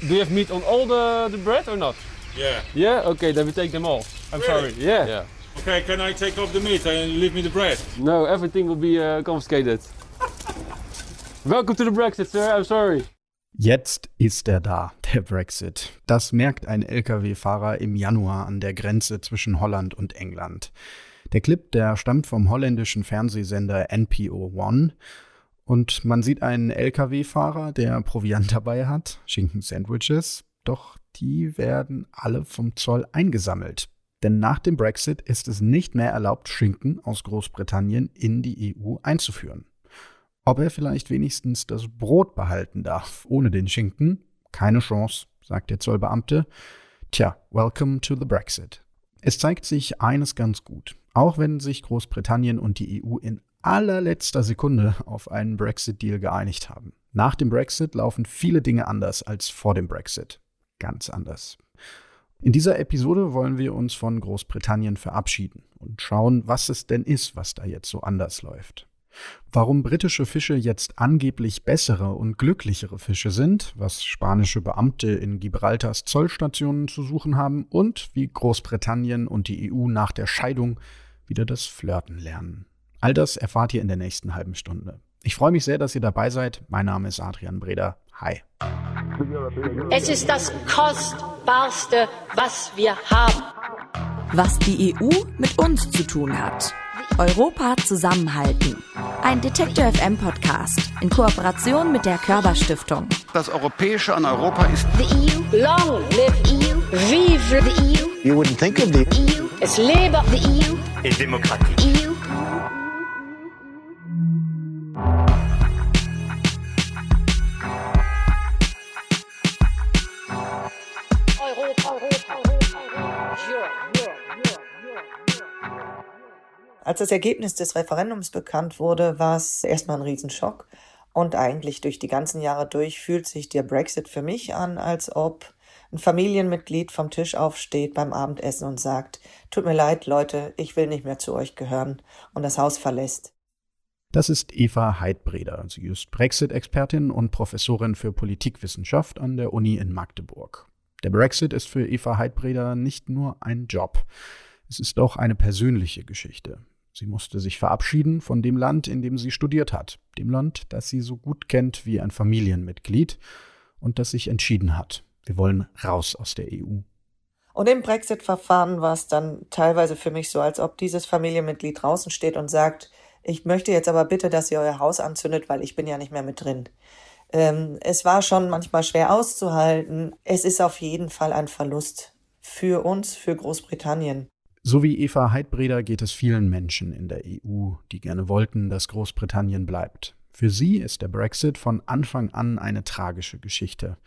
Do you have meat on all the, the bread or not? Yeah. Yeah? Okay, then we take them all. I'm sorry. Really? Yeah. Yeah. Okay, can I take off the meat and leave me the bread? No, everything will be uh, confiscated. Welcome to the Brexit, sir. I'm sorry. Jetzt ist er da, der Brexit. Das merkt ein Lkw-Fahrer im Januar an der Grenze zwischen Holland und England. Der Clip, der stammt vom holländischen Fernsehsender NPO One. Und man sieht einen Lkw-Fahrer, der Proviant dabei hat, Schinken-Sandwiches. Doch die werden alle vom Zoll eingesammelt. Denn nach dem Brexit ist es nicht mehr erlaubt, Schinken aus Großbritannien in die EU einzuführen. Ob er vielleicht wenigstens das Brot behalten darf, ohne den Schinken? Keine Chance, sagt der Zollbeamte. Tja, welcome to the Brexit. Es zeigt sich eines ganz gut. Auch wenn sich Großbritannien und die EU in allerletzter Sekunde auf einen Brexit-Deal geeinigt haben. Nach dem Brexit laufen viele Dinge anders als vor dem Brexit. Ganz anders. In dieser Episode wollen wir uns von Großbritannien verabschieden und schauen, was es denn ist, was da jetzt so anders läuft. Warum britische Fische jetzt angeblich bessere und glücklichere Fische sind, was spanische Beamte in Gibraltars Zollstationen zu suchen haben und wie Großbritannien und die EU nach der Scheidung wieder das Flirten lernen. All das erfahrt ihr in der nächsten halben Stunde. Ich freue mich sehr, dass ihr dabei seid. Mein Name ist Adrian Breder. Hi. Es ist das Kostbarste, was wir haben. Was die EU mit uns zu tun hat. Europa zusammenhalten. Ein Detektor FM Podcast in Kooperation mit der Körperstiftung. Das Europäische an Europa ist The EU, long live EU, vive the EU, You wouldn't think of the EU, es lebe the EU, in Demokratie. EU. Als das Ergebnis des Referendums bekannt wurde, war es erstmal ein Riesenschock. Und eigentlich durch die ganzen Jahre durch fühlt sich der Brexit für mich an, als ob ein Familienmitglied vom Tisch aufsteht beim Abendessen und sagt, tut mir leid, Leute, ich will nicht mehr zu euch gehören und das Haus verlässt. Das ist Eva Heidbreder. Sie ist Brexit-Expertin und Professorin für Politikwissenschaft an der Uni in Magdeburg. Der Brexit ist für Eva Heidbreder nicht nur ein Job. Es ist auch eine persönliche Geschichte. Sie musste sich verabschieden von dem Land, in dem sie studiert hat, dem Land, das sie so gut kennt wie ein Familienmitglied und das sich entschieden hat, wir wollen raus aus der EU. Und im Brexit-Verfahren war es dann teilweise für mich so, als ob dieses Familienmitglied draußen steht und sagt, ich möchte jetzt aber bitte, dass ihr euer Haus anzündet, weil ich bin ja nicht mehr mit drin. Ähm, es war schon manchmal schwer auszuhalten. Es ist auf jeden Fall ein Verlust für uns, für Großbritannien. So wie Eva Heidbreder geht es vielen Menschen in der EU, die gerne wollten, dass Großbritannien bleibt. Für sie ist der Brexit von Anfang an eine tragische Geschichte.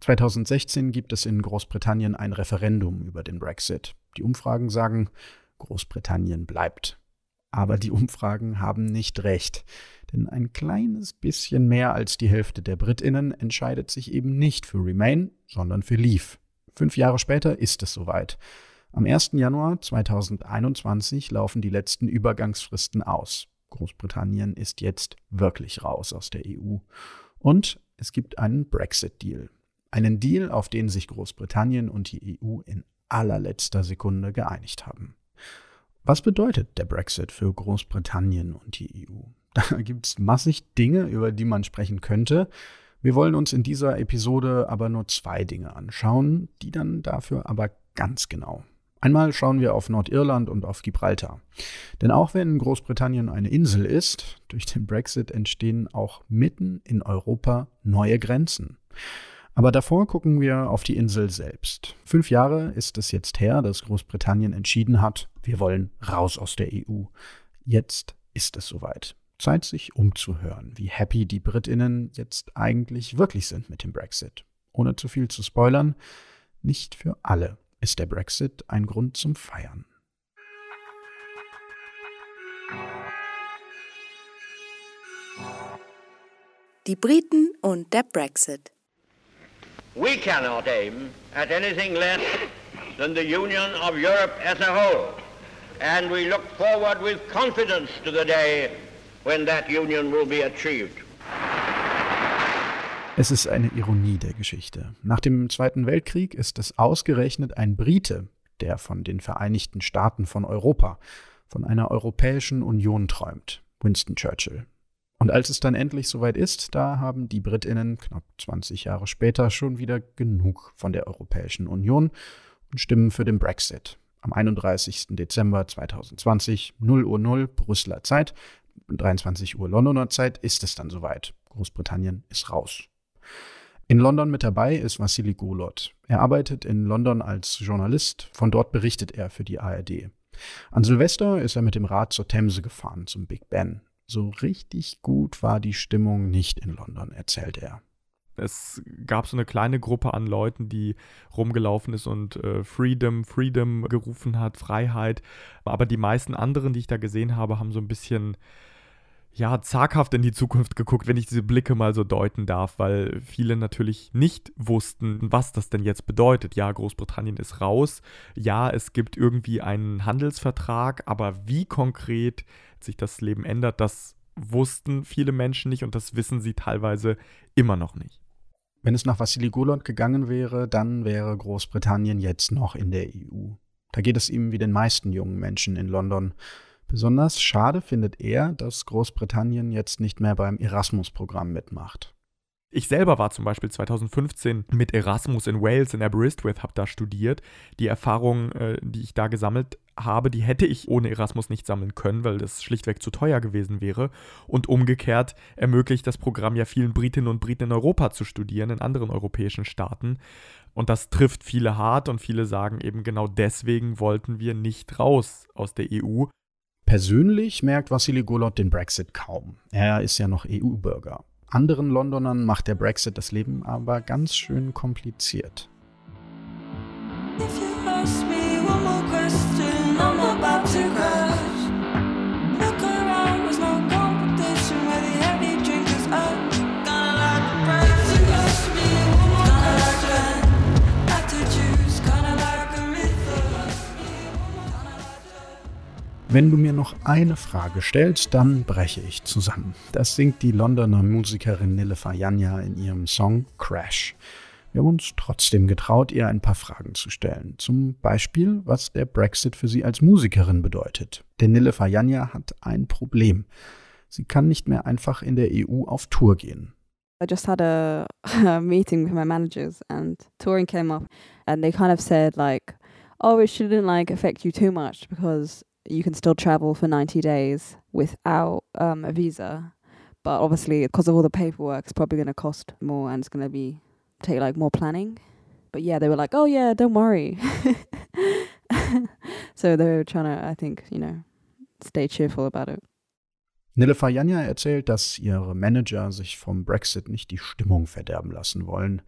2016 gibt es in Großbritannien ein Referendum über den Brexit. Die Umfragen sagen, Großbritannien bleibt. Aber die Umfragen haben nicht recht, denn ein kleines bisschen mehr als die Hälfte der Britinnen entscheidet sich eben nicht für Remain, sondern für Leave. Fünf Jahre später ist es soweit. Am 1. Januar 2021 laufen die letzten Übergangsfristen aus. Großbritannien ist jetzt wirklich raus aus der EU. Und es gibt einen Brexit-Deal. Einen Deal, auf den sich Großbritannien und die EU in allerletzter Sekunde geeinigt haben. Was bedeutet der Brexit für Großbritannien und die EU? Da gibt es massig Dinge, über die man sprechen könnte. Wir wollen uns in dieser Episode aber nur zwei Dinge anschauen, die dann dafür aber ganz genau. Einmal schauen wir auf Nordirland und auf Gibraltar. Denn auch wenn Großbritannien eine Insel ist, durch den Brexit entstehen auch mitten in Europa neue Grenzen. Aber davor gucken wir auf die Insel selbst. Fünf Jahre ist es jetzt her, dass Großbritannien entschieden hat, wir wollen raus aus der EU. Jetzt ist es soweit. Zeit, sich umzuhören, wie happy die Britinnen jetzt eigentlich wirklich sind mit dem Brexit. Ohne zu viel zu spoilern, nicht für alle ist der Brexit ein Grund zum Feiern. Die Briten und der Brexit. We cannot aim at anything less than the union of Europe as a whole. And we look forward with confidence to the day when that union will be achieved. Es ist eine Ironie der Geschichte. Nach dem Zweiten Weltkrieg ist es ausgerechnet ein Brite, der von den Vereinigten Staaten von Europa, von einer Europäischen Union träumt, Winston Churchill. Und als es dann endlich soweit ist, da haben die Britinnen knapp 20 Jahre später schon wieder genug von der Europäischen Union und stimmen für den Brexit. Am 31. Dezember 2020, 0 Uhr 0 Brüsseler Zeit, 23 Uhr Londoner Zeit, ist es dann soweit. Großbritannien ist raus. In London mit dabei ist Vassili Golot. Er arbeitet in London als Journalist. Von dort berichtet er für die ARD. An Silvester ist er mit dem Rad zur Themse gefahren, zum Big Ben. So richtig gut war die Stimmung nicht in London, erzählt er. Es gab so eine kleine Gruppe an Leuten, die rumgelaufen ist und äh, Freedom, Freedom gerufen hat, Freiheit. Aber die meisten anderen, die ich da gesehen habe, haben so ein bisschen ja, zaghaft in die Zukunft geguckt, wenn ich diese Blicke mal so deuten darf, weil viele natürlich nicht wussten, was das denn jetzt bedeutet. Ja, Großbritannien ist raus. Ja, es gibt irgendwie einen Handelsvertrag, aber wie konkret sich das Leben ändert, das wussten viele Menschen nicht und das wissen sie teilweise immer noch nicht. Wenn es nach Vassili Golot gegangen wäre, dann wäre Großbritannien jetzt noch in der EU. Da geht es ihm wie den meisten jungen Menschen in London. Besonders schade findet er, dass Großbritannien jetzt nicht mehr beim Erasmus-Programm mitmacht. Ich selber war zum Beispiel 2015 mit Erasmus in Wales in Aberystwyth, habe da studiert. Die Erfahrungen, äh, die ich da gesammelt habe, die hätte ich ohne Erasmus nicht sammeln können, weil das schlichtweg zu teuer gewesen wäre. Und umgekehrt ermöglicht das Programm ja vielen Britinnen und Briten in Europa zu studieren, in anderen europäischen Staaten. Und das trifft viele hart und viele sagen eben genau deswegen wollten wir nicht raus aus der EU. Persönlich merkt Vassili Golot den Brexit kaum. Er ist ja noch EU-Bürger. Anderen Londonern macht der Brexit das Leben aber ganz schön kompliziert. Wenn du mir noch eine Frage stellst, dann breche ich zusammen. Das singt die Londoner Musikerin Nille Fajanya in ihrem Song Crash. Wir haben uns trotzdem getraut, ihr ein paar Fragen zu stellen. Zum Beispiel, was der Brexit für sie als Musikerin bedeutet. Denn Nille Fajanya hat ein Problem. Sie kann nicht mehr einfach in der EU auf Tour gehen. I just had a, a meeting with my managers and touring came up and they kind of said like, oh, it shouldn't like affect you too much because you can still travel for 90 days without um, a visa. But obviously, because of all the paperwork, it's probably going to cost more and it's going to be take like more planning. But yeah, they were like, oh yeah, don't worry. so they were trying to, I think, you know, stay cheerful about it. Fajanja erzählt, dass ihre Manager sich vom Brexit nicht die Stimmung verderben lassen wollen.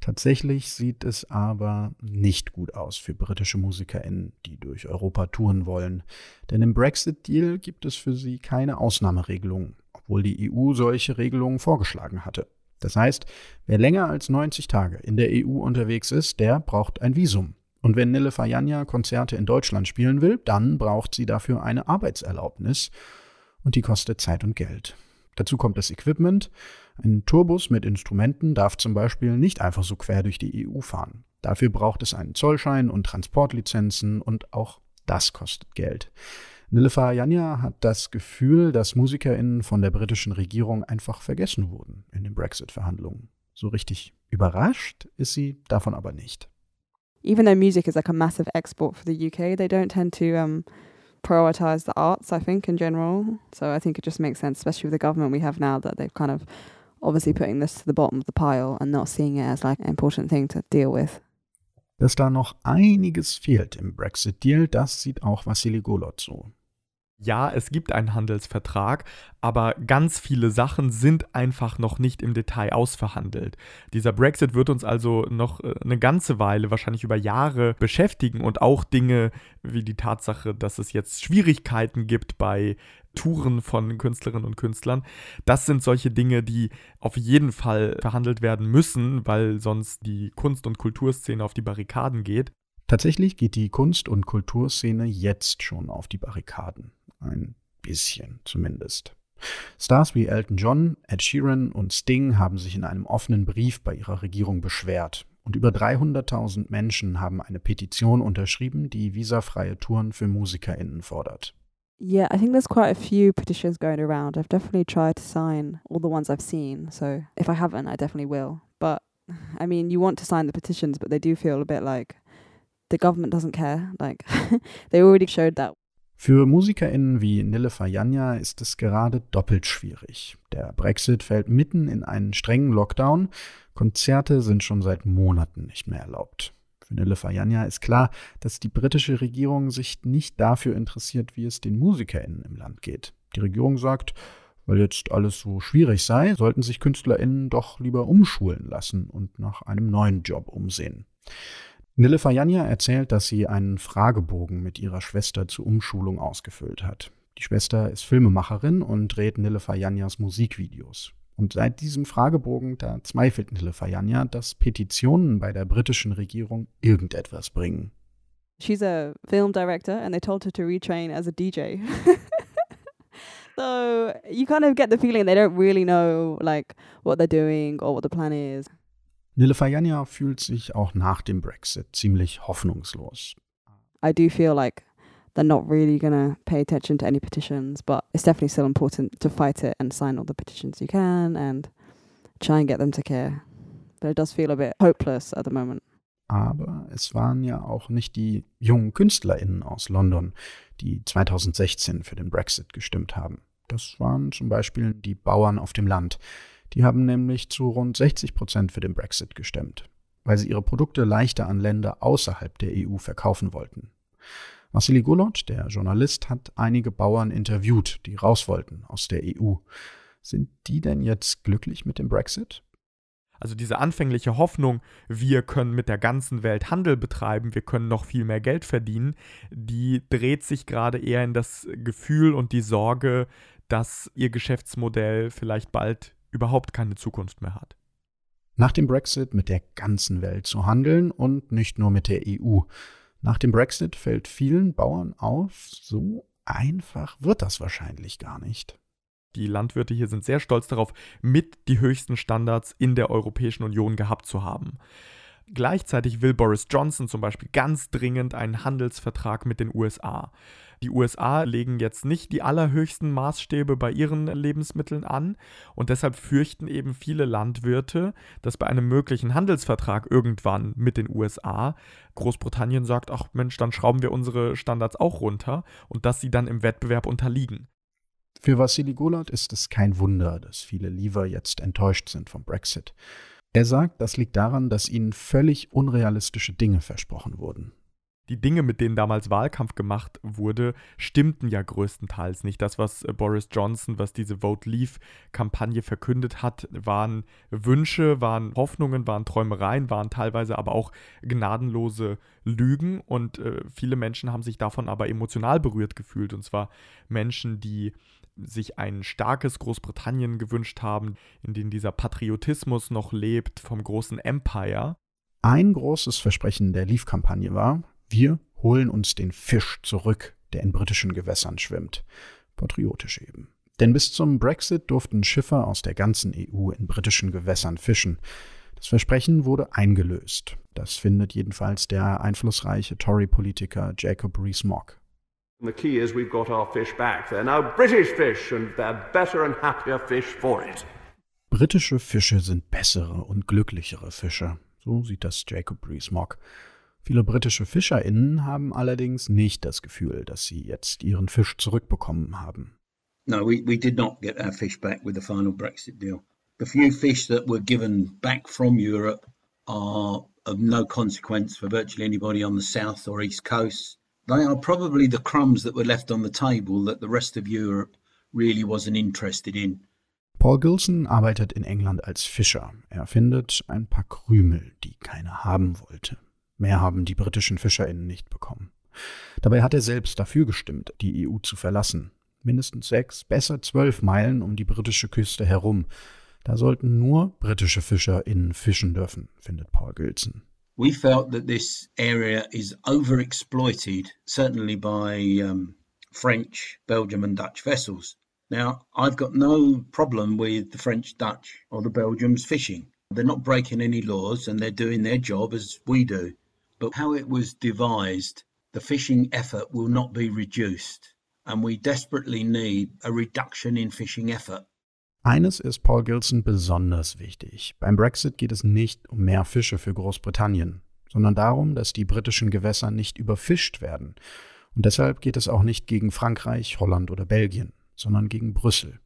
Tatsächlich sieht es aber nicht gut aus für britische MusikerInnen, die durch Europa touren wollen. Denn im Brexit-Deal gibt es für sie keine Ausnahmeregelung, obwohl die EU solche Regelungen vorgeschlagen hatte. Das heißt, wer länger als 90 Tage in der EU unterwegs ist, der braucht ein Visum. Und wenn Nille Fajanja Konzerte in Deutschland spielen will, dann braucht sie dafür eine Arbeitserlaubnis und die kostet Zeit und Geld. Dazu kommt das Equipment. Ein Tourbus mit Instrumenten darf zum Beispiel nicht einfach so quer durch die EU fahren. Dafür braucht es einen Zollschein und Transportlizenzen und auch das kostet Geld. Nilüfer Janja hat das Gefühl, dass MusikerInnen von der britischen Regierung einfach vergessen wurden in den Brexit-Verhandlungen. So richtig überrascht ist sie davon aber nicht. Even though music is like a massive export for the UK, they don't tend to um, prioritize the arts, I think, in general. So I think it just makes sense, especially with the government we have now, that they've kind of obviously putting this to the bottom of the pile and not seeing it as like an important thing to deal with. Dass da noch einiges fehlt im Brexit-Deal, das sieht auch Vassili Golot so. Ja, es gibt einen Handelsvertrag, aber ganz viele Sachen sind einfach noch nicht im Detail ausverhandelt. Dieser Brexit wird uns also noch äh, eine ganze Weile, wahrscheinlich über Jahre beschäftigen und auch Dinge wie die Tatsache, dass es jetzt Schwierigkeiten gibt bei Touren von Künstlerinnen und Künstlern. Das sind solche Dinge, die auf jeden Fall verhandelt werden müssen, weil sonst die Kunst- und Kulturszene auf die Barrikaden geht. Tatsächlich geht die Kunst- und Kulturszene jetzt schon auf die Barrikaden. Ein bisschen zumindest. Stars wie Elton John, Ed Sheeran und Sting haben sich in einem offenen Brief bei ihrer Regierung beschwert. Und über 300.000 Menschen haben eine Petition unterschrieben, die visafreie Touren für MusikerInnen fordert. Yeah, I think there's quite a few petitions going around. I've definitely tried to sign all the ones I've seen. So if I haven't, I definitely will. But I mean, you want to sign the petitions, but they do feel a bit like the government doesn't care. Like they already showed that. Für MusikerInnen wie Nille Fajanja ist es gerade doppelt schwierig. Der Brexit fällt mitten in einen strengen Lockdown. Konzerte sind schon seit Monaten nicht mehr erlaubt. Für Nille Fajanja ist klar, dass die britische Regierung sich nicht dafür interessiert, wie es den MusikerInnen im Land geht. Die Regierung sagt, weil jetzt alles so schwierig sei, sollten sich KünstlerInnen doch lieber umschulen lassen und nach einem neuen Job umsehen. Nille Fajanja erzählt, dass sie einen Fragebogen mit ihrer Schwester zur Umschulung ausgefüllt hat. Die Schwester ist Filmemacherin und dreht Nille Fajanjas Musikvideos. Und seit diesem Fragebogen, da zweifelt Nille Fajanja, dass Petitionen bei der britischen Regierung irgendetwas bringen. She's a film director and they told her to retrain as a DJ. so you kind of get the feeling they don't really know like what they're doing or what the plan is. Nille Fajanja fühlt sich auch nach dem Brexit ziemlich hoffnungslos. I do feel like they're not really going to pay attention to any petitions, but it's definitely still important to fight it and sign all the petitions you can and try and get them to care. But it does feel a bit hopeless at the moment. Aber es waren ja auch nicht die jungen KünstlerInnen aus London, die 2016 für den Brexit gestimmt haben. Das waren zum Beispiel die Bauern auf dem Land, die haben nämlich zu rund 60 Prozent für den Brexit gestimmt, weil sie ihre Produkte leichter an Länder außerhalb der EU verkaufen wollten. Vassili Golod, der Journalist, hat einige Bauern interviewt, die raus wollten aus der EU. Sind die denn jetzt glücklich mit dem Brexit? Also diese anfängliche Hoffnung, wir können mit der ganzen Welt Handel betreiben, wir können noch viel mehr Geld verdienen, die dreht sich gerade eher in das Gefühl und die Sorge, dass ihr Geschäftsmodell vielleicht bald überhaupt keine Zukunft mehr hat. Nach dem Brexit mit der ganzen Welt zu handeln und nicht nur mit der EU. Nach dem Brexit fällt vielen Bauern auf, so einfach wird das wahrscheinlich gar nicht. Die Landwirte hier sind sehr stolz darauf, mit die höchsten Standards in der Europäischen Union gehabt zu haben. Gleichzeitig will Boris Johnson zum Beispiel ganz dringend einen Handelsvertrag mit den USA. Die USA legen jetzt nicht die allerhöchsten Maßstäbe bei ihren Lebensmitteln an und deshalb fürchten eben viele Landwirte, dass bei einem möglichen Handelsvertrag irgendwann mit den USA Großbritannien sagt, ach Mensch, dann schrauben wir unsere Standards auch runter und dass sie dann im Wettbewerb unterliegen. Für Vassili Golod ist es kein Wunder, dass viele Leaver jetzt enttäuscht sind vom Brexit. Er sagt, das liegt daran, dass ihnen völlig unrealistische Dinge versprochen wurden die Dinge, mit denen damals Wahlkampf gemacht wurde, stimmten ja größtenteils nicht. Das, was äh, Boris Johnson, was diese Vote Leave-Kampagne verkündet hat, waren Wünsche, waren Hoffnungen, waren Träumereien, waren teilweise aber auch gnadenlose Lügen. Und äh, viele Menschen haben sich davon aber emotional berührt gefühlt. Und zwar Menschen, die sich ein starkes Großbritannien gewünscht haben, in dem dieser Patriotismus noch lebt vom großen Empire. Ein großes Versprechen der Leave-Kampagne war, wir holen uns den Fisch zurück, der in britischen Gewässern schwimmt. Patriotisch eben. Denn bis zum Brexit durften Schiffer aus der ganzen EU in britischen Gewässern fischen. Das Versprechen wurde eingelöst. Das findet jedenfalls der einflussreiche Tory-Politiker Jacob Rees-Mogg. The key is we've got our fish back. They're now British fish and they're better and happier fish for it. Britische Fische sind bessere und glücklichere Fische. So sieht das Jacob Rees-Mogg. Viele britische FischerInnen haben allerdings nicht das Gefühl, dass sie jetzt ihren Fisch zurückbekommen haben. No, we, we did not get our fish back with the final Brexit deal. The few fish that were given back from Europe are of no consequence for virtually anybody on the south or east coast. They are probably the crumbs that were left on the table that the rest of Europe really wasn't interested in. Paul Gilson arbeitet in England als Fischer. Er findet ein paar Krümel, die keiner haben wollte. Mehr haben die britischen FischerInnen nicht bekommen. Dabei hat er selbst dafür gestimmt, die EU zu verlassen. Mindestens sechs, besser zwölf Meilen um die britische Küste herum. Da sollten nur britische FischerInnen fischen dürfen, findet Paul Gilson. We felt that this area is overexploited, certainly by um, French, Belgium and Dutch vessels. Now, I've got no problem with the French, Dutch, or the Belgians fishing. They're not breaking any laws and they're doing their job as we do. But how it was devised, the fishing effort will not be reduced. And we desperately need a reduction in fishing effort. Eines ist Paul Gilson besonders wichtig. Beim Brexit geht es nicht um mehr Fische für Großbritannien, sondern darum, dass die britischen Gewässer nicht überfischt werden. Und deshalb geht es auch nicht gegen Frankreich, Holland oder Belgien, sondern gegen Brüssel.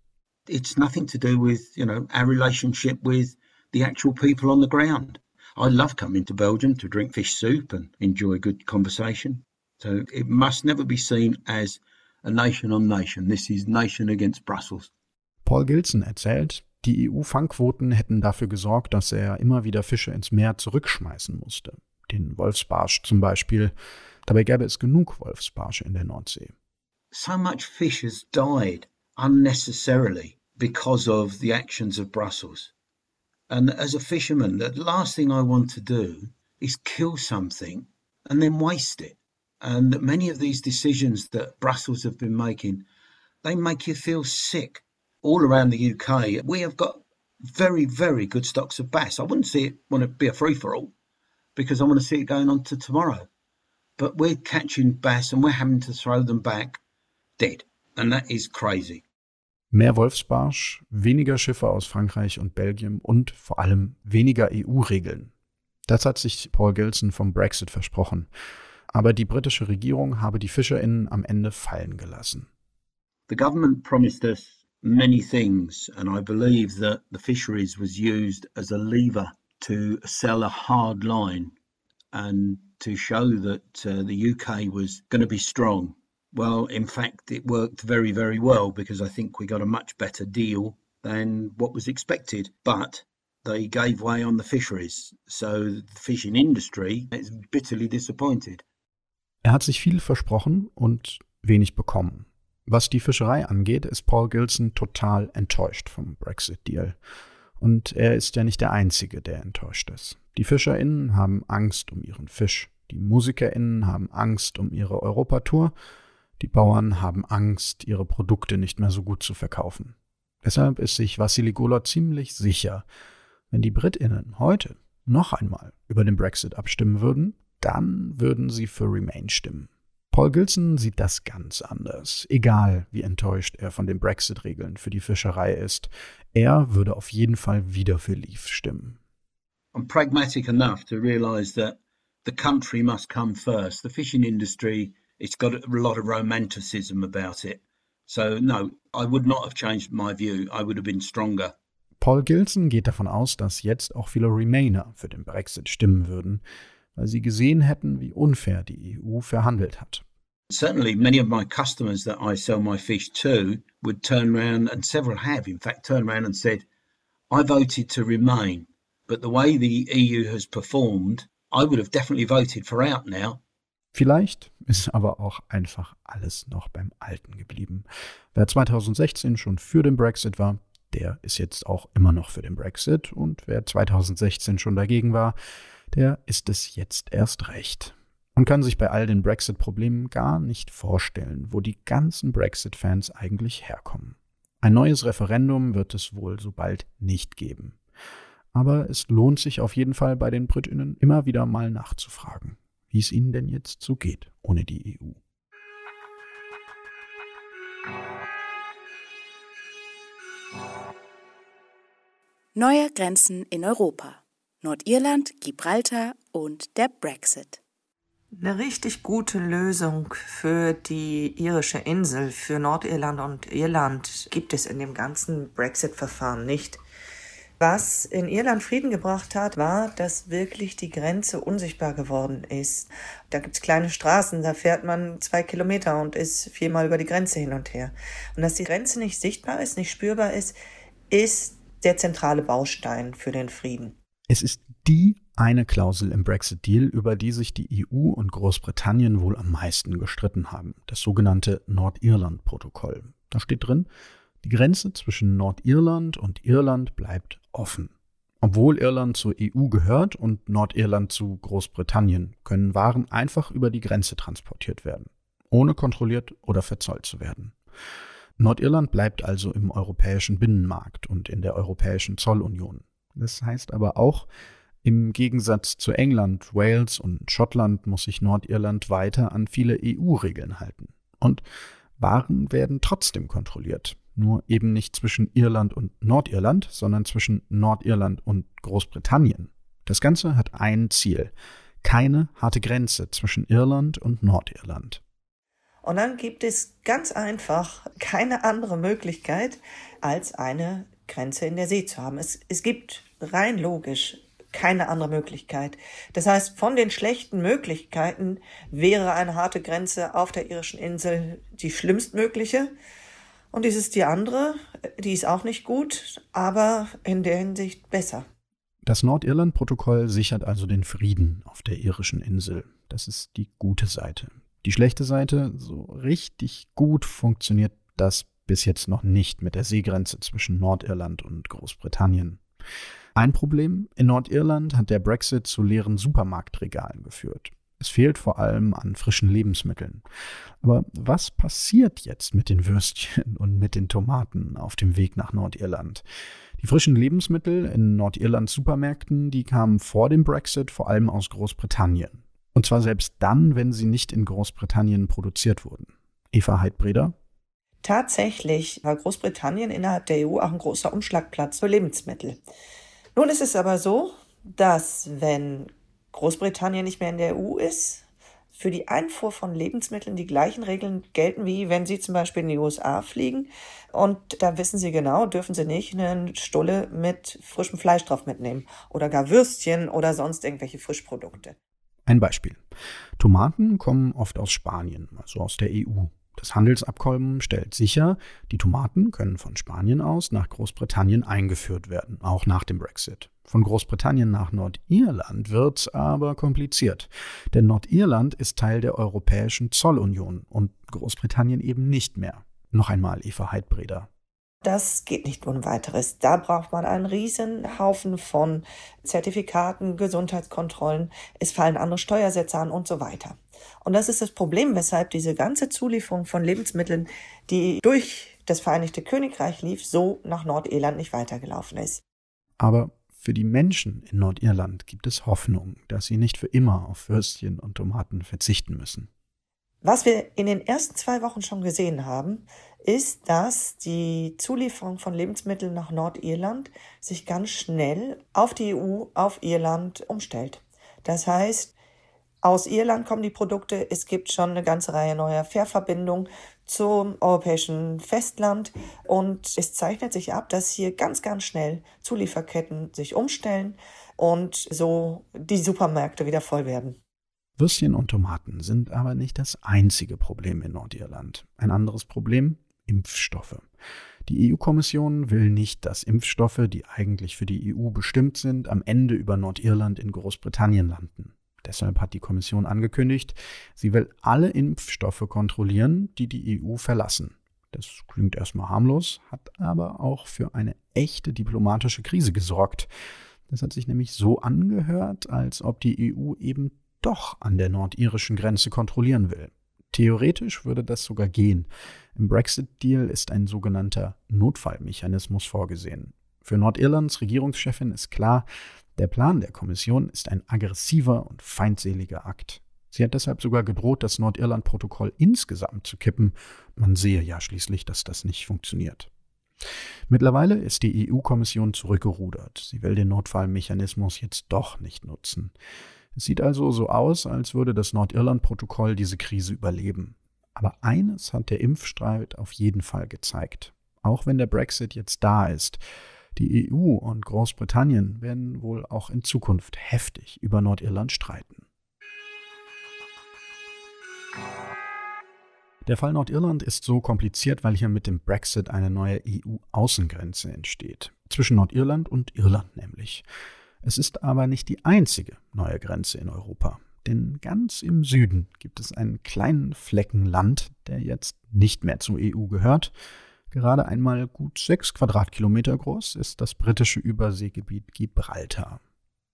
It's nothing to do with, you know, our relationship with the actual people on the ground. I love coming to Belgium to drink fish soup and enjoy good conversation. So it must never be seen as a nation on nation. This is nation against Brussels. Paul Gilson erzählt, die EU-Fangquoten hätten dafür gesorgt, dass er immer wieder Fische ins Meer zurückschmeißen musste. Den Wolfsbarsch zum Beispiel. Dabei gäbe es genug Wolfsbarsche in der Nordsee. So much fish has died unnecessarily because of the actions of Brussels. And as a fisherman, the last thing I want to do is kill something and then waste it. And that many of these decisions that Brussels have been making, they make you feel sick all around the UK, we have got very, very good stocks of bass. I wouldn't see it want to be a free for all because I want to see it going on to tomorrow. But we're catching bass and we're having to throw them back dead. And that is crazy. Mehr Wolfsbarsch, weniger Schiffe aus Frankreich und Belgien und vor allem weniger EU-Regeln. Das hat sich Paul Gilson vom Brexit versprochen. Aber die britische Regierung habe die FischerInnen am Ende fallen gelassen. The government promised us many things, and I believe that the fisheries was used as a lever to sell a hard line and to show that uh, the UK was going to be strong. Well, in fact, it worked very, very well because I think we got a much better deal than what was expected. But they gave way on the fisheries, so the fishing industry is bitterly disappointed. Er hat sich viel versprochen und wenig bekommen. Was die Fischerei angeht, ist Paul Gilson total enttäuscht vom Brexit-Deal. Und er ist ja nicht der Einzige, der enttäuscht ist. Die FischerInnen haben Angst um ihren Fisch. Die MusikerInnen haben Angst um ihre Europatour. Die Bauern haben Angst, ihre Produkte nicht mehr so gut zu verkaufen. Deshalb ist sich Vassili Golot ziemlich sicher, wenn die BritInnen heute noch einmal über den Brexit abstimmen würden, dann würden sie für Remain stimmen. Paul Gilson sieht das ganz anders. Egal, wie enttäuscht er von den Brexit-Regeln für die Fischerei ist, er würde auf jeden Fall wieder für Leaf stimmen. I'm pragmatic enough to realize that the country must come first. The fishing industry, it's got a lot of romanticism about it. So no, I would not have changed my view. I would have been stronger. Paul Gilson geht davon aus, dass jetzt auch viele Remainer für den Brexit stimmen würden weil sie gesehen hätten, wie unfair die EU verhandelt hat. Certainly, many of my customers that I sell my fish to would turn around, and several have, in fact, turned around and said, I voted to remain, but the way the EU has performed, I would have definitely voted for out now. Vielleicht ist aber auch einfach alles noch beim Alten geblieben. Wer 2016 schon für den Brexit war, der ist jetzt auch immer noch für den Brexit. Und wer 2016 schon dagegen war, der ist es jetzt erst recht. Man kann sich bei all den Brexit-Problemen gar nicht vorstellen, wo die ganzen Brexit-Fans eigentlich herkommen. Ein neues Referendum wird es wohl so bald nicht geben. Aber es lohnt sich auf jeden Fall bei den Britinnen immer wieder mal nachzufragen, wie es ihnen denn jetzt so geht ohne die EU. Neue Grenzen in Europa. Nordirland, Gibraltar und der Brexit. Eine richtig gute Lösung für die irische Insel, für Nordirland und Irland gibt es in dem ganzen Brexit-Verfahren nicht. Was in Irland Frieden gebracht hat, war, dass wirklich die Grenze unsichtbar geworden ist. Da gibt es kleine Straßen, da fährt man zwei Kilometer und ist viermal über die Grenze hin und her. Und dass die Grenze nicht sichtbar ist, nicht spürbar ist, ist der zentrale Baustein für den Frieden. Es ist die eine Klausel im Brexit-Deal, über die sich die EU und Großbritannien wohl am meisten gestritten haben, das sogenannte Nordirland-Protokoll. Da steht drin, die Grenze zwischen Nordirland und Irland bleibt offen. Obwohl Irland zur EU gehört und Nordirland zu Großbritannien, können Waren einfach über die Grenze transportiert werden, ohne kontrolliert oder verzollt zu werden. Nordirland bleibt also im europäischen Binnenmarkt und in der europäischen Zollunion. Das heißt aber auch, im Gegensatz zu England, Wales und Schottland muss sich Nordirland weiter an viele EU-Regeln halten. Und Waren werden trotzdem kontrolliert. Nur eben nicht zwischen Irland und Nordirland, sondern zwischen Nordirland und Großbritannien. Das Ganze hat ein Ziel. Keine harte Grenze zwischen Irland und Nordirland. Und dann gibt es ganz einfach keine andere Möglichkeit, als eine Grenze in der See zu haben. Es, es gibt rein logisch keine andere Möglichkeit. Das heißt, von den schlechten Möglichkeiten wäre eine harte Grenze auf der irischen Insel die schlimmstmögliche. Und dies ist die andere, die ist auch nicht gut, aber in der Hinsicht besser. Das Nordirland-Protokoll sichert also den Frieden auf der irischen Insel. Das ist die gute Seite. Die schlechte Seite, so richtig gut funktioniert das bis jetzt noch nicht mit der Seegrenze zwischen Nordirland und Großbritannien. Ein Problem, in Nordirland hat der Brexit zu leeren Supermarktregalen geführt. Es fehlt vor allem an frischen Lebensmitteln. Aber was passiert jetzt mit den Würstchen und mit den Tomaten auf dem Weg nach Nordirland? Die frischen Lebensmittel in Nordirlands Supermärkten, die kamen vor dem Brexit vor allem aus Großbritannien. Und zwar selbst dann, wenn sie nicht in Großbritannien produziert wurden. Eva Heidbreder. Tatsächlich war Großbritannien innerhalb der EU auch ein großer Umschlagplatz für Lebensmittel. Nun ist es aber so, dass wenn Großbritannien nicht mehr in der EU ist, für die Einfuhr von Lebensmitteln die gleichen Regeln gelten, wie wenn Sie zum Beispiel in die USA fliegen. Und da wissen Sie genau, dürfen Sie nicht eine Stulle mit frischem Fleisch drauf mitnehmen oder gar Würstchen oder sonst irgendwelche Frischprodukte. Ein Beispiel. Tomaten kommen oft aus Spanien, also aus der EU. Das Handelsabkommen stellt sicher, die Tomaten können von Spanien aus nach Großbritannien eingeführt werden, auch nach dem Brexit. Von Großbritannien nach Nordirland wird's aber kompliziert, denn Nordirland ist Teil der Europäischen Zollunion und Großbritannien eben nicht mehr. Noch einmal Eva Heidbreder. Das geht nicht ohne weiteres. Da braucht man einen riesen Haufen von Zertifikaten, Gesundheitskontrollen, es fallen andere Steuersätze an und so weiter. Und das ist das Problem, weshalb diese ganze Zulieferung von Lebensmitteln, die durch das Vereinigte Königreich lief, so nach Nordirland nicht weitergelaufen ist. Aber für die Menschen in Nordirland gibt es Hoffnung, dass sie nicht für immer auf Würstchen und Tomaten verzichten müssen. Was wir in den ersten zwei Wochen schon gesehen haben, ist, dass die Zulieferung von Lebensmitteln nach Nordirland sich ganz schnell auf die EU, auf Irland umstellt. Das heißt, aus Irland kommen die Produkte. Es gibt schon eine ganze Reihe neuer Fährverbindungen zum europäischen Festland. Und es zeichnet sich ab, dass hier ganz, ganz schnell Zulieferketten sich umstellen und so die Supermärkte wieder voll werden. Würstchen und Tomaten sind aber nicht das einzige Problem in Nordirland. Ein anderes Problem Impfstoffe. Die EU-Kommission will nicht, dass Impfstoffe, die eigentlich für die EU bestimmt sind, am Ende über Nordirland in Großbritannien landen. Deshalb hat die Kommission angekündigt, sie will alle Impfstoffe kontrollieren, die die EU verlassen. Das klingt erstmal harmlos, hat aber auch für eine echte diplomatische Krise gesorgt. Das hat sich nämlich so angehört, als ob die EU eben doch an der nordirischen Grenze kontrollieren will. Theoretisch würde das sogar gehen. Im Brexit-Deal ist ein sogenannter Notfallmechanismus vorgesehen. Für Nordirlands Regierungschefin ist klar, der Plan der Kommission ist ein aggressiver und feindseliger Akt. Sie hat deshalb sogar gedroht, das Nordirland-Protokoll insgesamt zu kippen. Man sehe ja schließlich, dass das nicht funktioniert. Mittlerweile ist die EU-Kommission zurückgerudert. Sie will den Notfallmechanismus jetzt doch nicht nutzen. Es sieht also so aus, als würde das Nordirland-Protokoll diese Krise überleben. Aber eines hat der Impfstreit auf jeden Fall gezeigt. Auch wenn der Brexit jetzt da ist, die EU und Großbritannien werden wohl auch in Zukunft heftig über Nordirland streiten. Der Fall Nordirland ist so kompliziert, weil hier mit dem Brexit eine neue EU-Außengrenze entsteht. Zwischen Nordirland und Irland nämlich. Es ist aber nicht die einzige neue Grenze in Europa. Denn ganz im Süden gibt es einen kleinen Flecken Land, der jetzt nicht mehr zur EU gehört. Gerade einmal gut sechs Quadratkilometer groß ist das britische Überseegebiet Gibraltar.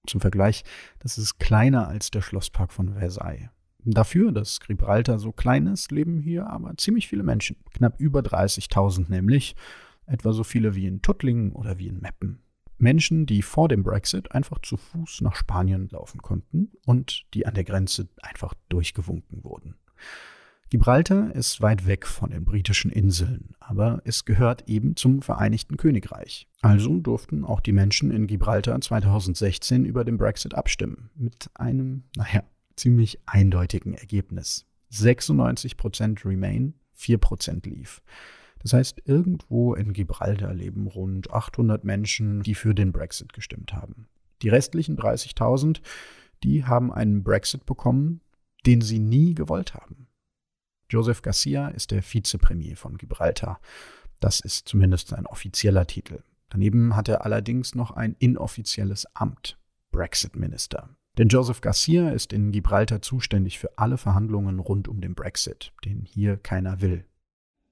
Zum Vergleich, das ist kleiner als der Schlosspark von Versailles. Dafür, dass Gibraltar so klein ist, leben hier aber ziemlich viele Menschen. Knapp über 30.000 nämlich. Etwa so viele wie in Tuttlingen oder wie in Meppen. Menschen, die vor dem Brexit einfach zu Fuß nach Spanien laufen konnten und die an der Grenze einfach durchgewunken wurden. Gibraltar ist weit weg von den britischen Inseln, aber es gehört eben zum Vereinigten Königreich. Also durften auch die Menschen in Gibraltar 2016 über den Brexit abstimmen. Mit einem, naja, ziemlich eindeutigen Ergebnis. 96% Remain, 4% Leave. Das heißt, irgendwo in Gibraltar leben rund 800 Menschen, die für den Brexit gestimmt haben. Die restlichen 30.000, die haben einen Brexit bekommen, den sie nie gewollt haben. Joseph Garcia ist der Vizepremier von Gibraltar. Das ist zumindest sein offizieller Titel. Daneben hat er allerdings noch ein inoffizielles Amt, Brexit-Minister. Denn Joseph Garcia ist in Gibraltar zuständig für alle Verhandlungen rund um den Brexit, den hier keiner will.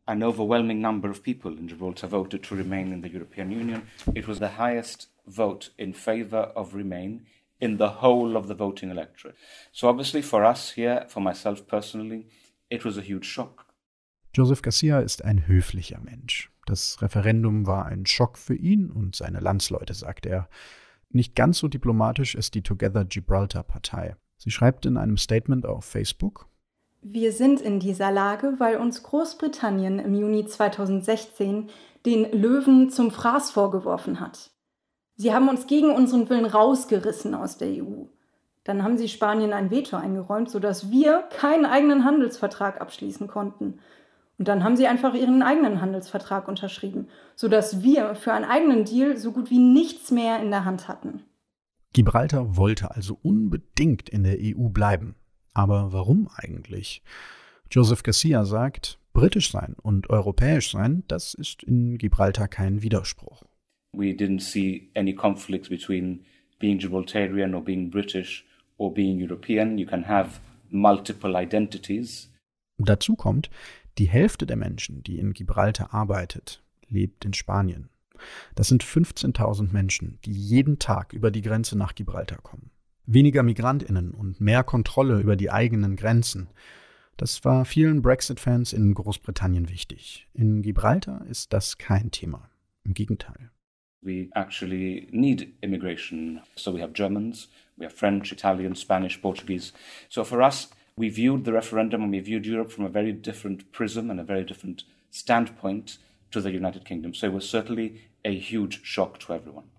An overwhelming number of people in Gibraltar voted to remain in the European Union. It was the highest vote in favor of remain in the whole of the voting electorate. So obviously for us here, for myself personally, it was a huge shock. Joseph Garcia ist ein höflicher Mensch. Das Referendum war ein Schock für ihn und seine Landsleute, sagt er. Nicht ganz so diplomatisch ist die Together Gibraltar Partei. Sie schreibt in einem Statement auf Facebook, wir sind in dieser Lage, weil uns Großbritannien im Juni 2016 den Löwen zum Fraß vorgeworfen hat. Sie haben uns gegen unseren Willen rausgerissen aus der EU. Dann haben sie Spanien ein Veto eingeräumt, sodass wir keinen eigenen Handelsvertrag abschließen konnten. Und dann haben sie einfach ihren eigenen Handelsvertrag unterschrieben, sodass wir für einen eigenen Deal so gut wie nichts mehr in der Hand hatten. Gibraltar wollte also unbedingt in der EU bleiben. Aber warum eigentlich? Joseph Garcia sagt, britisch sein und europäisch sein, das ist in Gibraltar kein Widerspruch. We didn't see any conflicts between being Gibraltarian or being British or being European. You can have multiple identities. Dazu kommt, die Hälfte der Menschen, die in Gibraltar arbeitet, lebt in Spanien. Das sind 15.000 Menschen, die jeden Tag über die Grenze nach Gibraltar kommen. Weniger Migrantinnen und mehr Kontrolle über die eigenen Grenzen. Das war vielen Brexit-Fans in Großbritannien wichtig. In Gibraltar ist das kein Thema. Im Gegenteil. We actually need immigration. So we have Germans, we have French, Italian, Spanish, Portuguese. So for us, we viewed the referendum and we viewed Europe from a very different prism and a very different standpoint to the United Kingdom. So it was certainly a huge shock to everyone.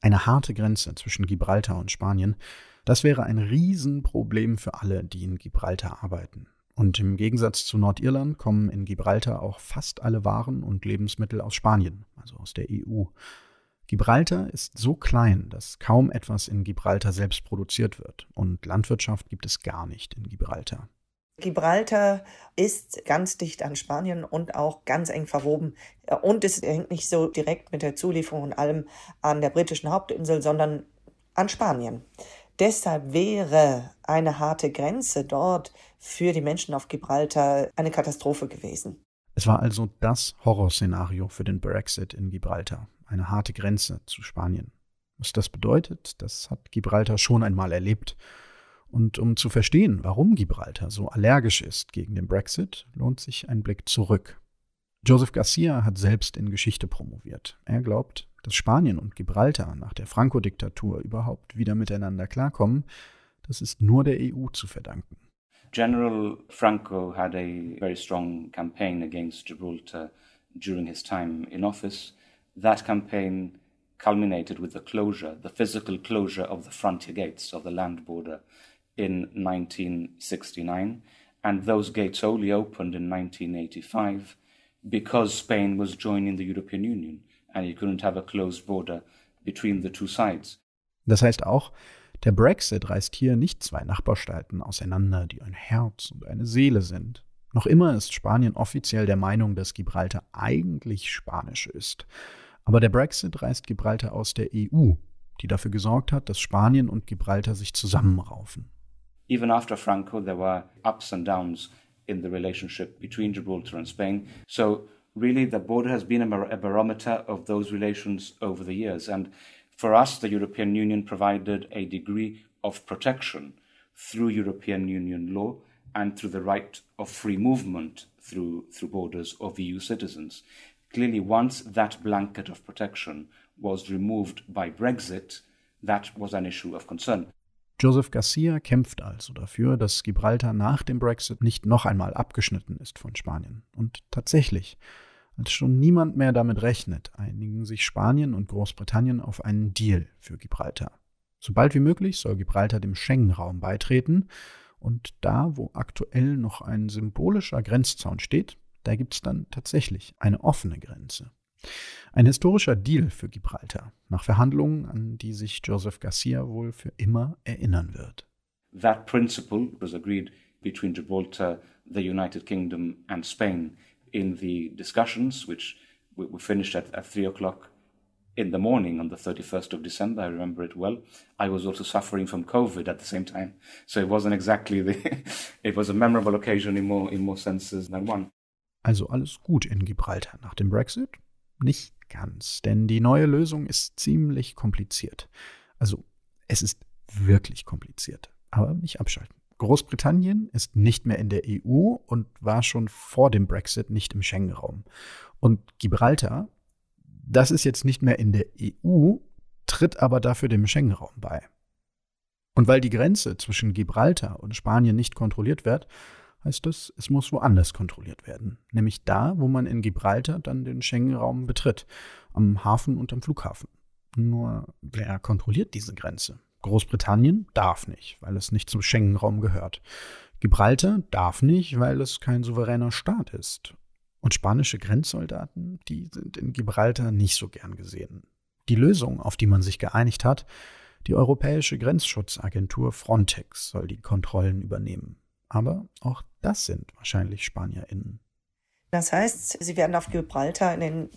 Eine harte Grenze zwischen Gibraltar und Spanien, das wäre ein Riesenproblem für alle, die in Gibraltar arbeiten. Und im Gegensatz zu Nordirland kommen in Gibraltar auch fast alle Waren und Lebensmittel aus Spanien, also aus der EU. Gibraltar ist so klein, dass kaum etwas in Gibraltar selbst produziert wird und Landwirtschaft gibt es gar nicht in Gibraltar. Gibraltar ist ganz dicht an Spanien und auch ganz eng verwoben. Und es hängt nicht so direkt mit der Zulieferung und allem an der britischen Hauptinsel, sondern an Spanien. Deshalb wäre eine harte Grenze dort für die Menschen auf Gibraltar eine Katastrophe gewesen. Es war also das Horrorszenario für den Brexit in Gibraltar, eine harte Grenze zu Spanien. Was das bedeutet, das hat Gibraltar schon einmal erlebt und um zu verstehen, warum Gibraltar so allergisch ist gegen den Brexit, lohnt sich ein Blick zurück. Joseph Garcia hat selbst in Geschichte promoviert. Er glaubt, dass Spanien und Gibraltar nach der Franco-Diktatur überhaupt wieder miteinander klarkommen, das ist nur der EU zu verdanken. General Franco had a very strong campaign against Gibraltar during his time in office. That campaign culminated with the closure, the physical closure of the frontier gates of the land border in 1969, and those gates only opened in 1985 because Spain was joining the European Union and you couldn't have a closed border between the two sides. Das heißt auch, der Brexit reißt hier nicht zwei Nachbarstaaten auseinander, die ein Herz und eine Seele sind. Noch immer ist Spanien offiziell der Meinung, dass Gibraltar eigentlich spanisch ist. Aber der Brexit reißt Gibraltar aus der EU, die dafür gesorgt hat, dass Spanien und Gibraltar sich zusammenraufen. Even after Franco, there were ups and downs in the relationship between Gibraltar and Spain. So, really, the border has been a, bar- a barometer of those relations over the years. And for us, the European Union provided a degree of protection through European Union law and through the right of free movement through, through borders of EU citizens. Clearly, once that blanket of protection was removed by Brexit, that was an issue of concern. Joseph Garcia kämpft also dafür, dass Gibraltar nach dem Brexit nicht noch einmal abgeschnitten ist von Spanien. Und tatsächlich, als schon niemand mehr damit rechnet, einigen sich Spanien und Großbritannien auf einen Deal für Gibraltar. Sobald wie möglich soll Gibraltar dem Schengen-Raum beitreten und da, wo aktuell noch ein symbolischer Grenzzaun steht, da gibt es dann tatsächlich eine offene Grenze. Ein historischer Deal für Gibraltar, nach Verhandlungen, an die sich Joseph Garcia wohl für immer erinnern wird. That principle was agreed between Gibraltar, the United Kingdom and Spain in the discussions, which we finished at, at three o'clock in the morning on the 31st of December. I remember it well. I was also suffering from COVID at the same time. So it wasn't exactly the, it was a memorable occasion in more, in more senses than one. Also alles gut in Gibraltar nach dem Brexit? Nicht ganz, denn die neue Lösung ist ziemlich kompliziert. Also es ist wirklich kompliziert, aber nicht abschalten. Großbritannien ist nicht mehr in der EU und war schon vor dem Brexit nicht im Schengen-Raum. Und Gibraltar das ist jetzt nicht mehr in der EU, tritt aber dafür dem Schengen-Raum bei. Und weil die Grenze zwischen Gibraltar und Spanien nicht kontrolliert wird, heißt das, es muss woanders kontrolliert werden. Nämlich da, wo man in Gibraltar dann den Schengen-Raum betritt, am Hafen und am Flughafen. Nur wer kontrolliert diese Grenze? Großbritannien darf nicht, weil es nicht zum Schengen-Raum gehört. Gibraltar darf nicht, weil es kein souveräner Staat ist. Und spanische Grenzsoldaten, die sind in Gibraltar nicht so gern gesehen. Die Lösung, auf die man sich geeinigt hat, die Europäische Grenzschutzagentur Frontex soll die Kontrollen übernehmen. Aber auch das sind wahrscheinlich SpanierInnen. Das heißt, sie werden auf Gibraltar in den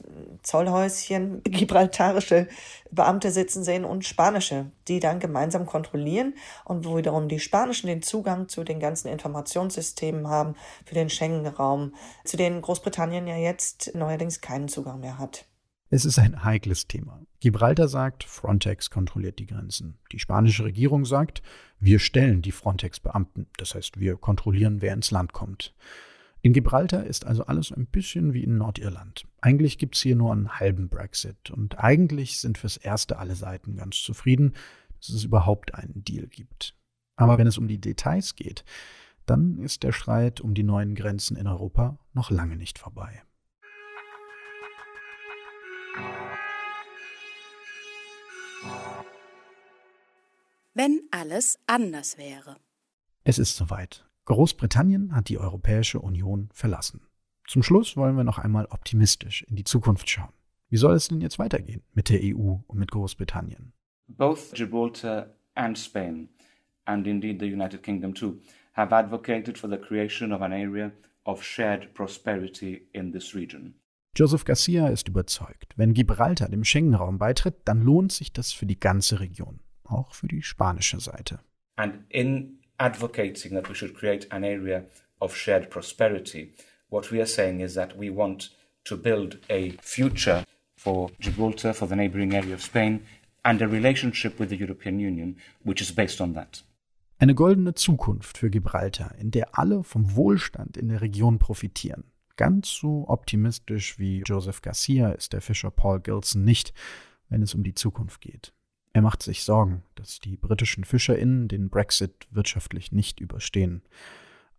Zollhäuschen gibraltarische Beamte sitzen sehen und spanische, die dann gemeinsam kontrollieren und wo wiederum die Spanischen den Zugang zu den ganzen Informationssystemen haben für den Schengen-Raum, zu denen Großbritannien ja jetzt neuerdings keinen Zugang mehr hat. Es ist ein heikles Thema. Gibraltar sagt, Frontex kontrolliert die Grenzen. Die spanische Regierung sagt, wir stellen die Frontex-Beamten. Das heißt, wir kontrollieren, wer ins Land kommt. In Gibraltar ist also alles ein bisschen wie in Nordirland. Eigentlich gibt es hier nur einen halben Brexit und eigentlich sind fürs Erste alle Seiten ganz zufrieden, dass es überhaupt einen Deal gibt. Aber wenn es um die Details geht, dann ist der Streit um die neuen Grenzen in Europa noch lange nicht vorbei. Wenn alles anders wäre. Es ist soweit. Großbritannien hat die Europäische Union verlassen. Zum Schluss wollen wir noch einmal optimistisch in die Zukunft schauen. Wie soll es denn jetzt weitergehen mit der EU und mit Großbritannien? Both Gibraltar and Spain, and indeed the United Kingdom too, have advocated for the creation of an area of shared prosperity in this region. Joseph Garcia ist überzeugt, wenn Gibraltar dem Schengen-Raum beitritt, dann lohnt sich das für die ganze Region, auch für die spanische Seite. And in advocating that we should create an area of shared prosperity. What we are saying is that we want to build a future for Gibraltar, for the neighboring area of Spain, and a relationship with the European Union, which is based on that. Eine goldene Zukunft für Gibraltar, in der alle vom Wohlstand in der Region profitieren. Ganz so optimistisch wie Joseph Garcia ist der Fischer Paul Gilson nicht, wenn es um die Zukunft geht. Er macht sich Sorgen, dass die britischen FischerInnen den Brexit wirtschaftlich nicht überstehen.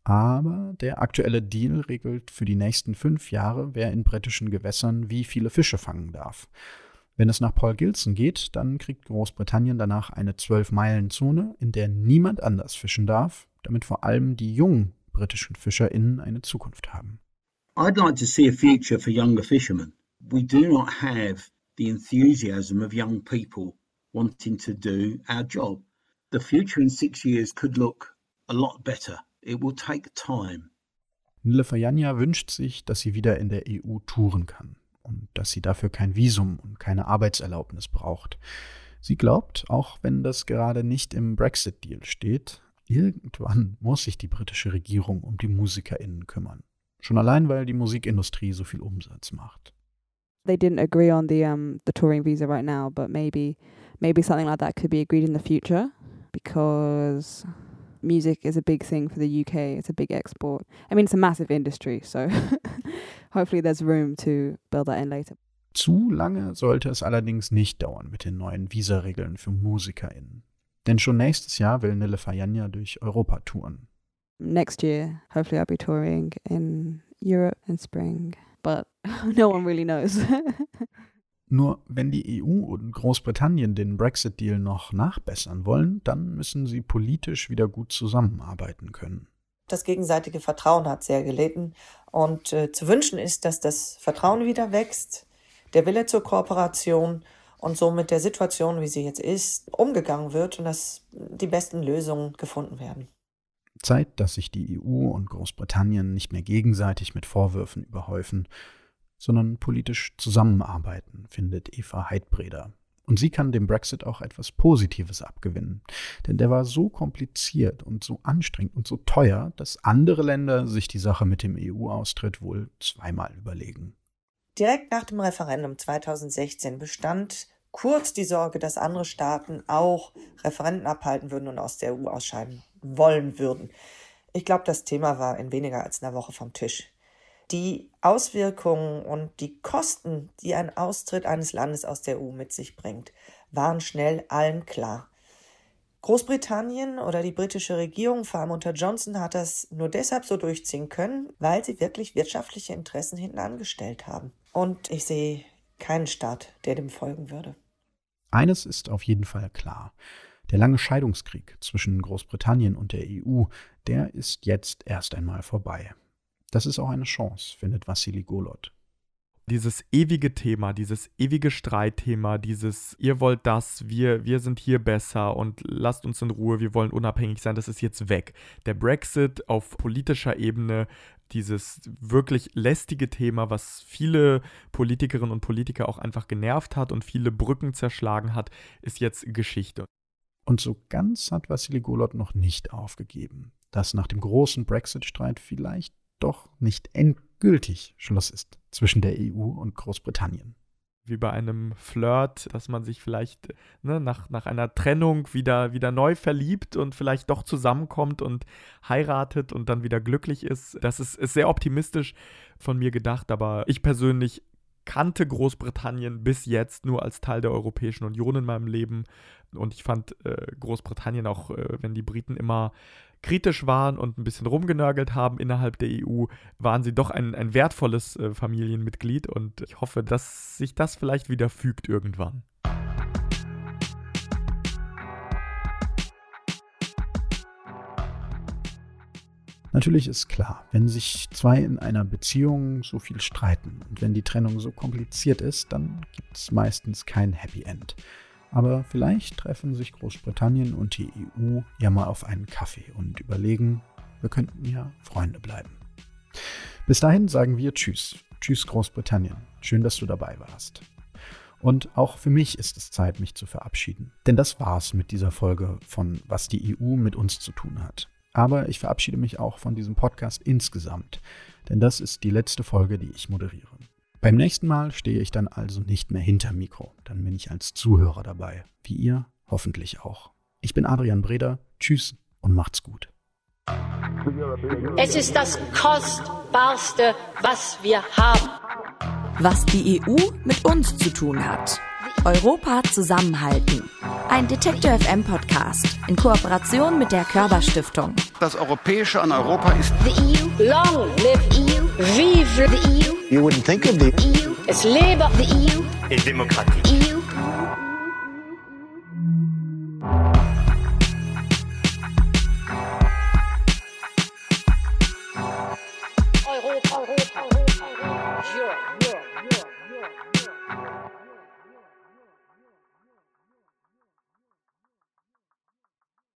Aber der aktuelle Deal regelt für die nächsten fünf Jahre, wer in britischen Gewässern wie viele Fische fangen darf. Wenn es nach Paul Gilson geht, dann kriegt Großbritannien danach eine Zwölf-Meilen-Zone, in der niemand anders fischen darf, damit vor allem die jungen britischen FischerInnen eine Zukunft haben. I'd like to see a future for younger fishermen. We do not have the enthusiasm of young people wanting to do our job. The future in six years could look a lot better. It will take time. Nille Fajanja wünscht sich, dass sie wieder in der EU touren kann und dass sie dafür kein Visum und keine Arbeitserlaubnis braucht. Sie glaubt, auch wenn das gerade nicht im Brexit-Deal steht, irgendwann muss sich die britische Regierung um die MusikerInnen kümmern. Schon allein, weil die Musikindustrie so viel Umsatz macht. They didn't agree on the um the touring visa right now, but maybe maybe something like that could be agreed in the future because music is a big thing for the UK. It's a big export. I mean, it's a massive industry, so hopefully there's room to build that in later. Zu lange sollte es allerdings nicht dauern mit den neuen Visaregeln für MusikerInnen. Denn schon nächstes Jahr will Nille Fayanya durch Europa touren. Next year, hopefully I'll be touring in Europe in spring, but no one really knows. Nur wenn die EU und Großbritannien den Brexit-Deal noch nachbessern wollen, dann müssen sie politisch wieder gut zusammenarbeiten können. Das gegenseitige Vertrauen hat sehr gelitten und äh, zu wünschen ist, dass das Vertrauen wieder wächst, der Wille zur Kooperation und so mit der Situation, wie sie jetzt ist, umgegangen wird und dass die besten Lösungen gefunden werden. Zeit, dass sich die EU und Großbritannien nicht mehr gegenseitig mit Vorwürfen überhäufen, sondern politisch zusammenarbeiten, findet Eva Heidbreder. Und sie kann dem Brexit auch etwas Positives abgewinnen. Denn der war so kompliziert und so anstrengend und so teuer, dass andere Länder sich die Sache mit dem EU-Austritt wohl zweimal überlegen. Direkt nach dem Referendum 2016 bestand kurz die Sorge, dass andere Staaten auch Referenden abhalten würden und aus der EU ausscheiden wollen würden. Ich glaube, das Thema war in weniger als einer Woche vom Tisch. Die Auswirkungen und die Kosten, die ein Austritt eines Landes aus der EU mit sich bringt, waren schnell allen klar. Großbritannien oder die britische Regierung, vor allem unter Johnson, hat das nur deshalb so durchziehen können, weil sie wirklich wirtschaftliche Interessen hinten angestellt haben. Und ich sehe keinen Staat, der dem folgen würde. Eines ist auf jeden Fall klar. Der lange Scheidungskrieg zwischen Großbritannien und der EU, der ist jetzt erst einmal vorbei. Das ist auch eine Chance, findet Vassili Golot. Dieses ewige Thema, dieses ewige Streitthema, dieses ihr wollt das, wir, wir sind hier besser und lasst uns in Ruhe, wir wollen unabhängig sein, das ist jetzt weg. Der Brexit auf politischer Ebene, dieses wirklich lästige Thema, was viele Politikerinnen und Politiker auch einfach genervt hat und viele Brücken zerschlagen hat, ist jetzt Geschichte. Und so ganz hat Vassili Golot noch nicht aufgegeben, dass nach dem großen Brexit-Streit vielleicht doch nicht endgültig Schluss ist zwischen der EU und Großbritannien. Wie bei einem Flirt, dass man sich vielleicht ne, nach, nach einer Trennung wieder, wieder neu verliebt und vielleicht doch zusammenkommt und heiratet und dann wieder glücklich ist. Das ist, ist sehr optimistisch von mir gedacht, aber ich persönlich kannte Großbritannien bis jetzt nur als Teil der Europäischen Union in meinem Leben. Und ich fand äh, Großbritannien auch, äh, wenn die Briten immer kritisch waren und ein bisschen rumgenörgelt haben innerhalb der EU, waren sie doch ein, ein wertvolles äh, Familienmitglied und ich hoffe, dass sich das vielleicht wieder fügt irgendwann. Natürlich ist klar, wenn sich zwei in einer Beziehung so viel streiten und wenn die Trennung so kompliziert ist, dann gibt es meistens kein Happy End. Aber vielleicht treffen sich Großbritannien und die EU ja mal auf einen Kaffee und überlegen, wir könnten ja Freunde bleiben. Bis dahin sagen wir Tschüss. Tschüss Großbritannien. Schön, dass du dabei warst. Und auch für mich ist es Zeit, mich zu verabschieden. Denn das war's mit dieser Folge von Was die EU mit uns zu tun hat. Aber ich verabschiede mich auch von diesem Podcast insgesamt. Denn das ist die letzte Folge, die ich moderiere. Beim nächsten Mal stehe ich dann also nicht mehr hinter Mikro, dann bin ich als Zuhörer dabei, wie ihr hoffentlich auch. Ich bin Adrian Breder, tschüss und macht's gut. Es ist das Kostbarste, was wir haben. Was die EU mit uns zu tun hat. Europa zusammenhalten. Ein Detektor FM Podcast in Kooperation mit der Körperstiftung. Das Europäische an Europa ist The EU, long live EU, vive the EU. You wouldn't think of the EU, es lebe the EU. et Demokratie. EU. Europa, Europa, Europa, Europa. Europe.